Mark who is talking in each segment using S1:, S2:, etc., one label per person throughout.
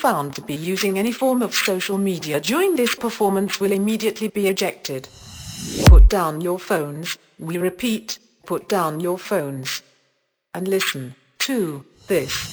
S1: found to be using any form of social media during this performance will immediately be ejected. Put down your phones, we repeat, put down your phones. And listen to this.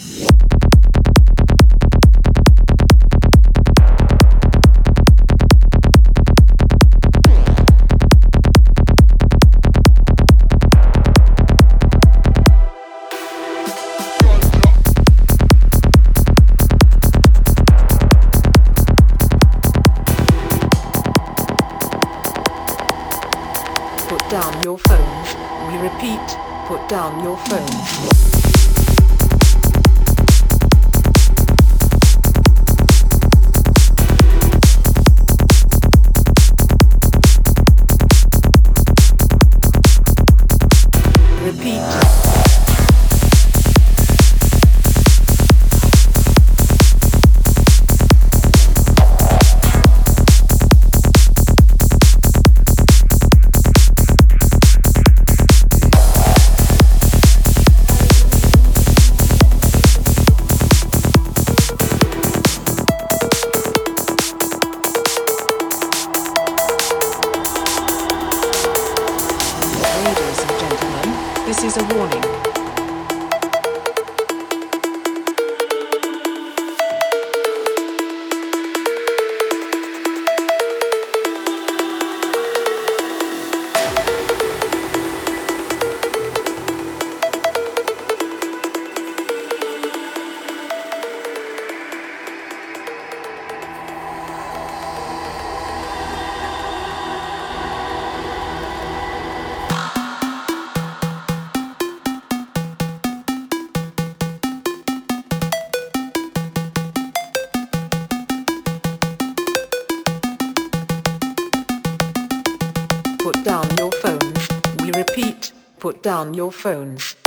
S1: Down your phones.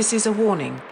S1: This is a warning.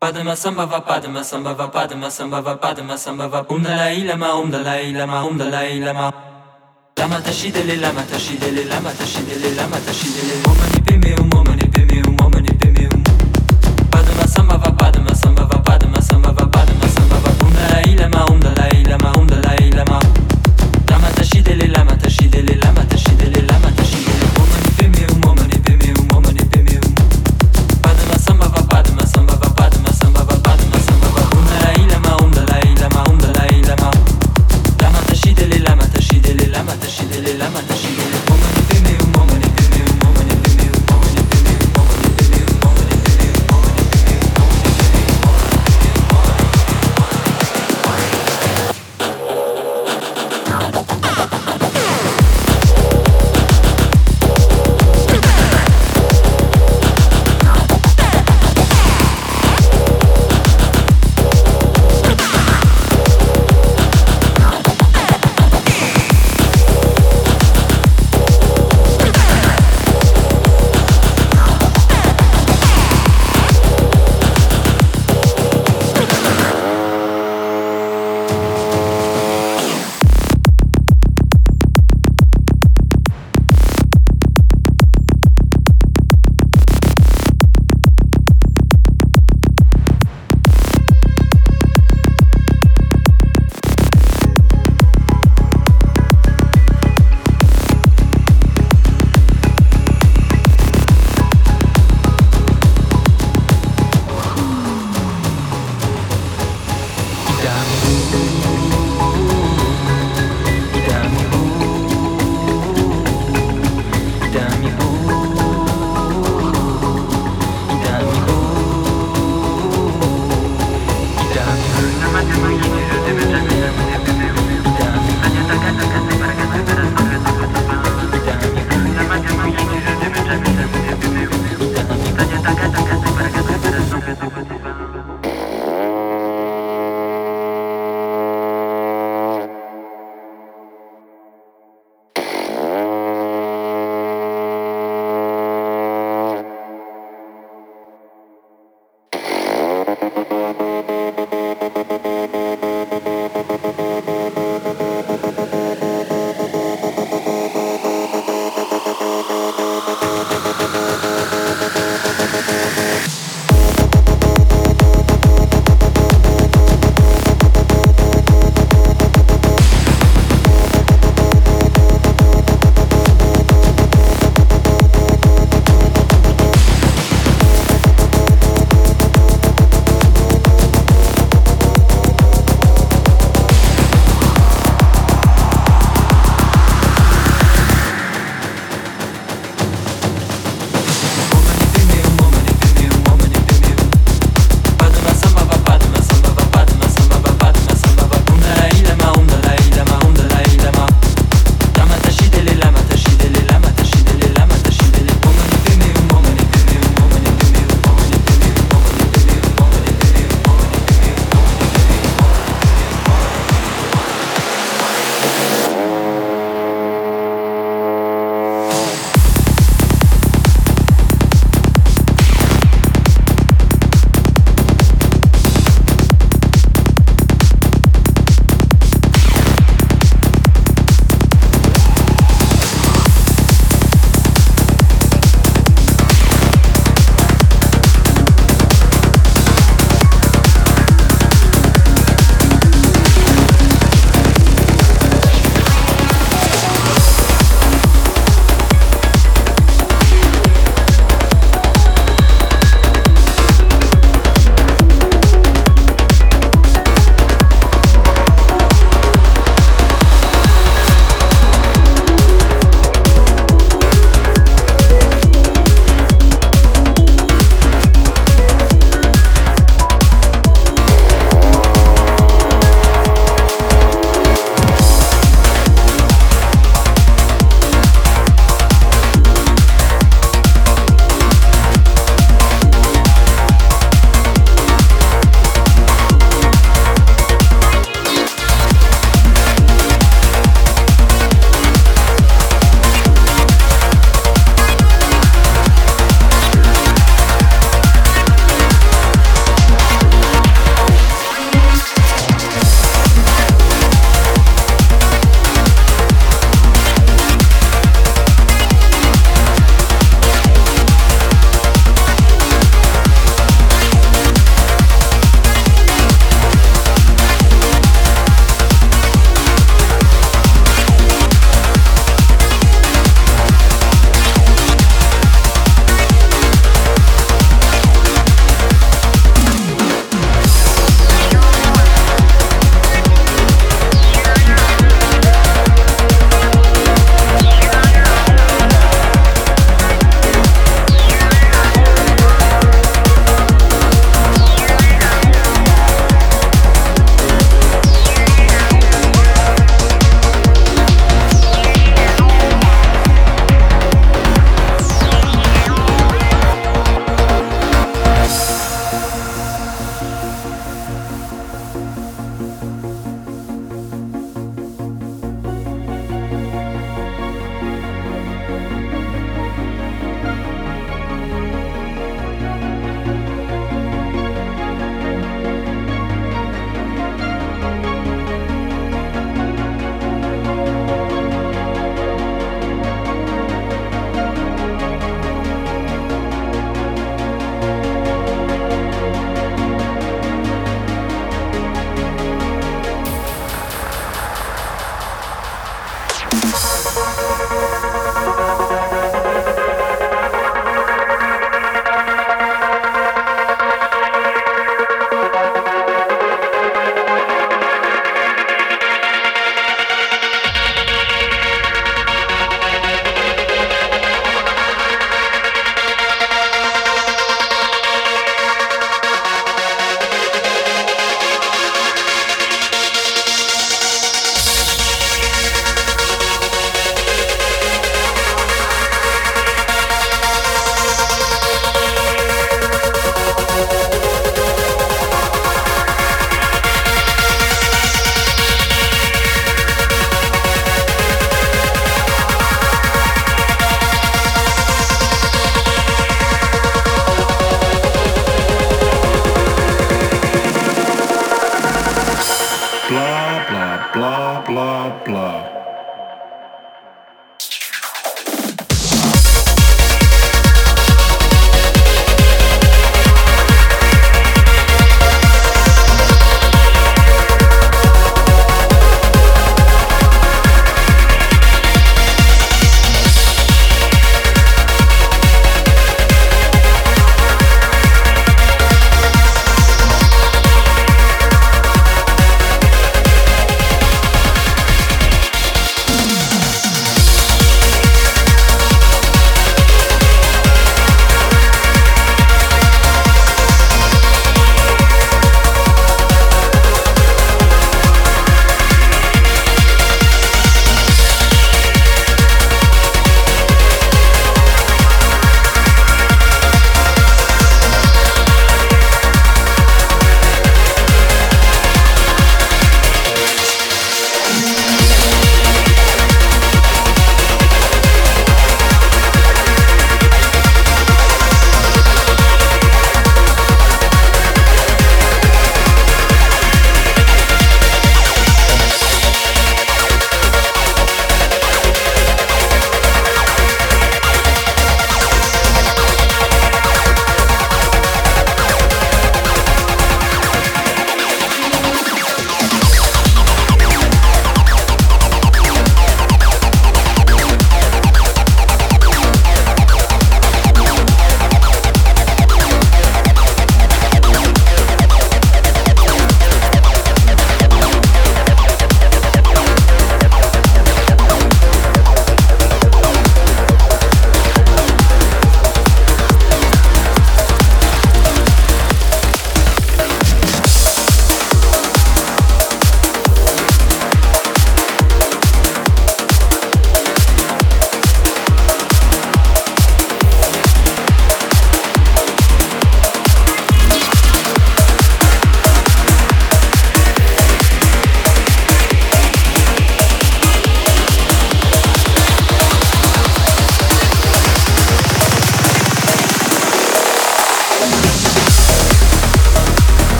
S2: Padma samba padma samba padma samba padma samba um dalai lama um dalai lama um dalai lama. Lama tashidele lama tashidele lama tashidele lama tashidele meu momani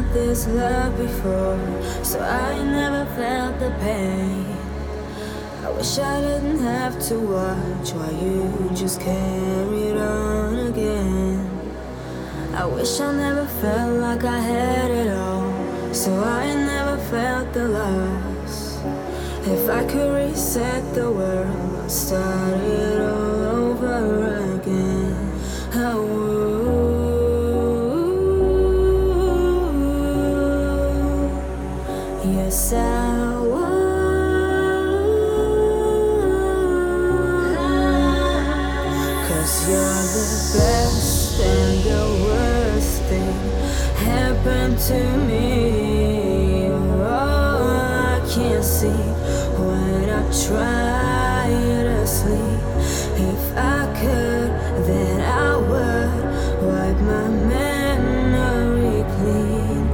S3: felt this love before, so I never felt the pain. I wish I didn't have to watch while you just carried on again. I wish I never felt like I had it all, so I never felt the loss. If I could reset the world, start it all over to me. Oh, I can't see when I try to sleep. If I could, then I would wipe my memory clean.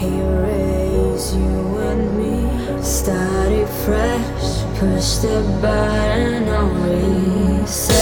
S3: Erase you and me. Start it fresh. Push the button on reset.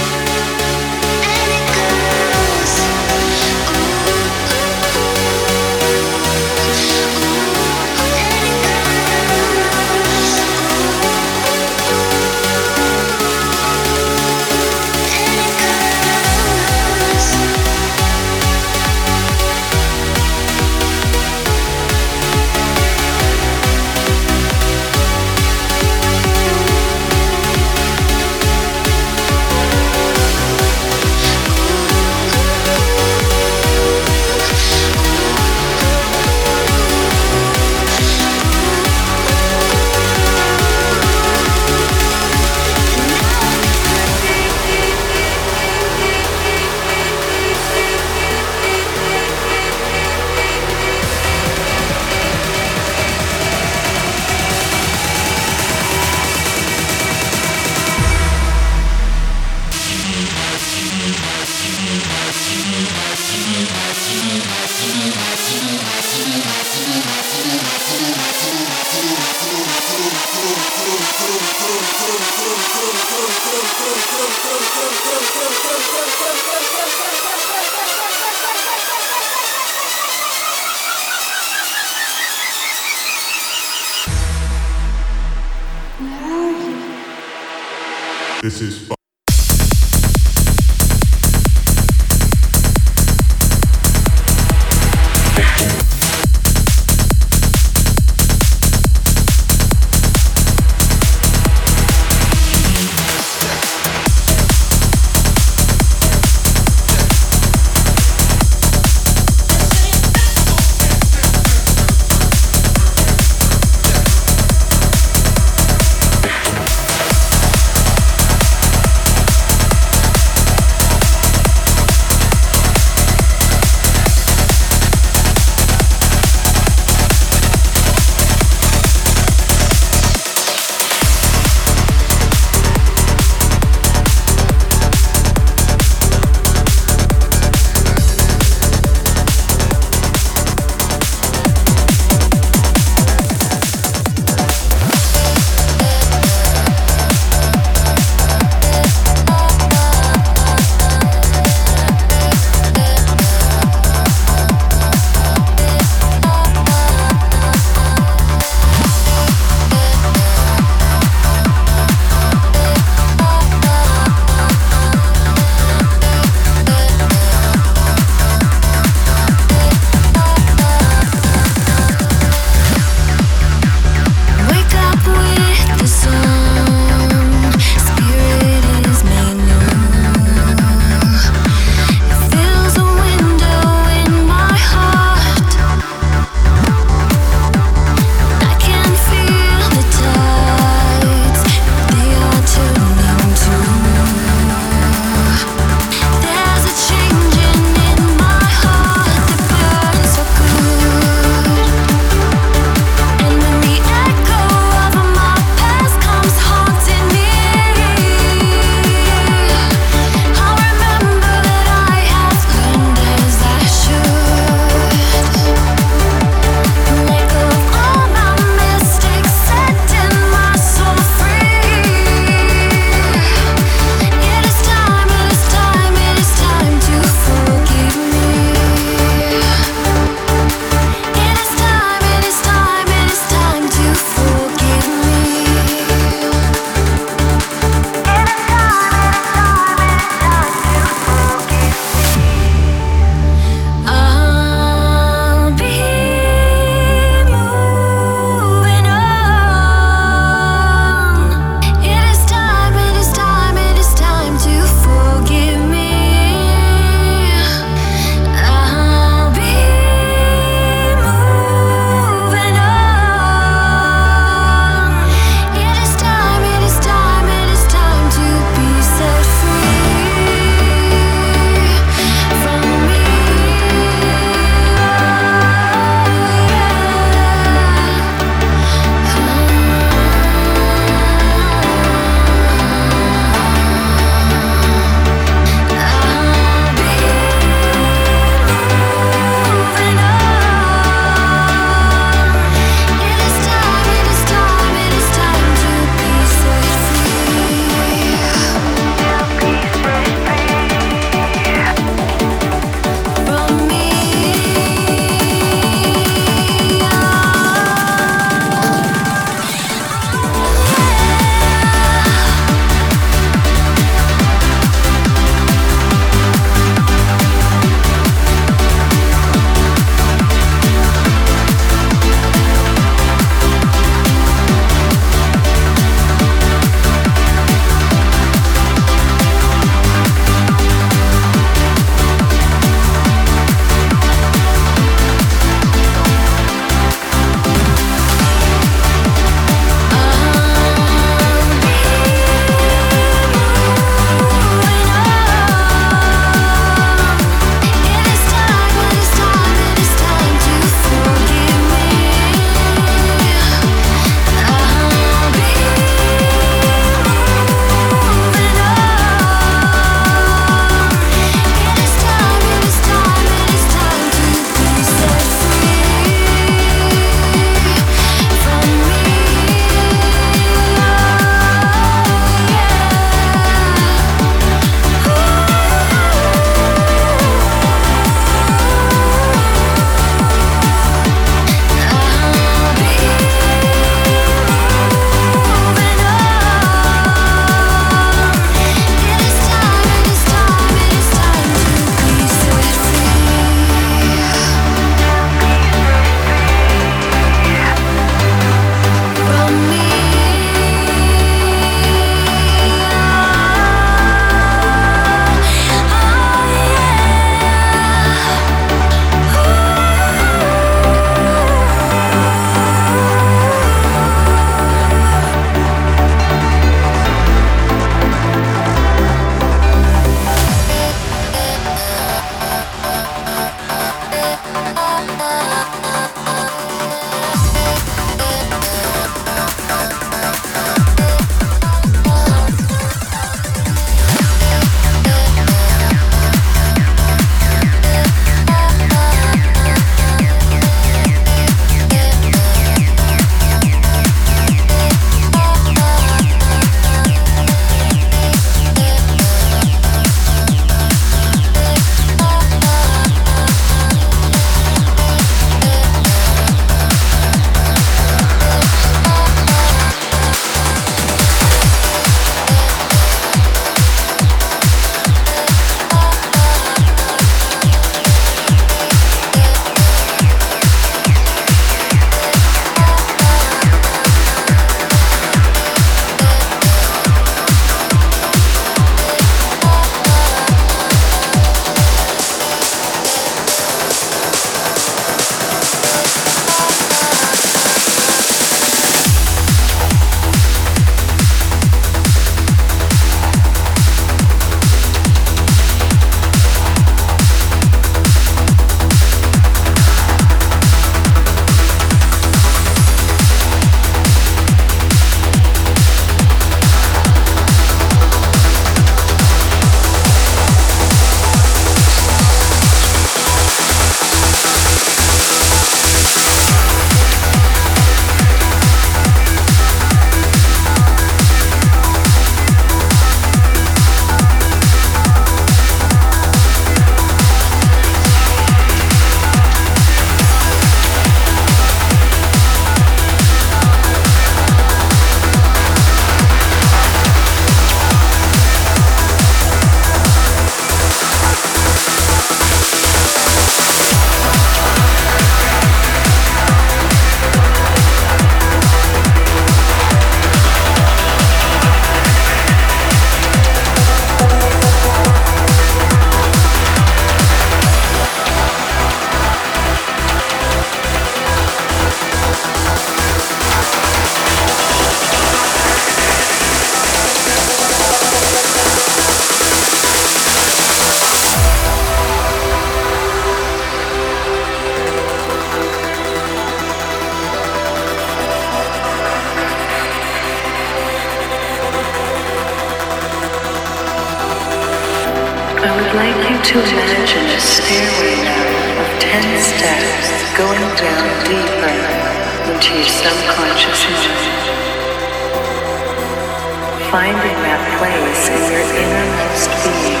S4: your innermost being,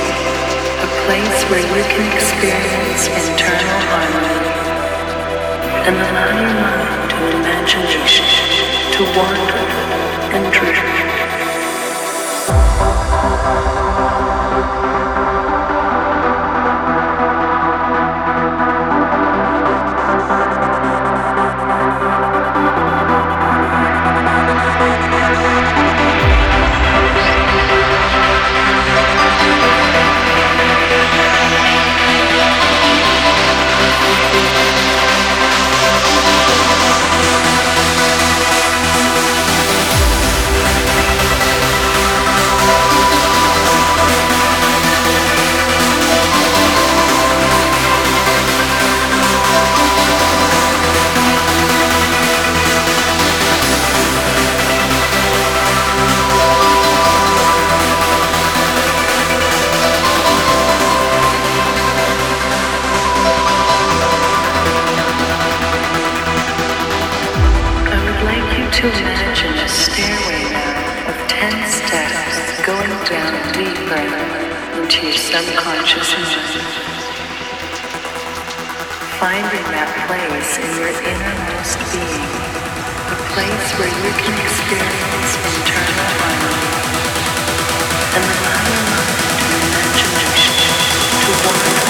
S4: a place where you can experience internal harmony and allow your mind to imagination to wander and drift. deeper into your subconscious mind, finding that place in your innermost being, a place where you can experience internal harmony and allow your mind and imagination to wander.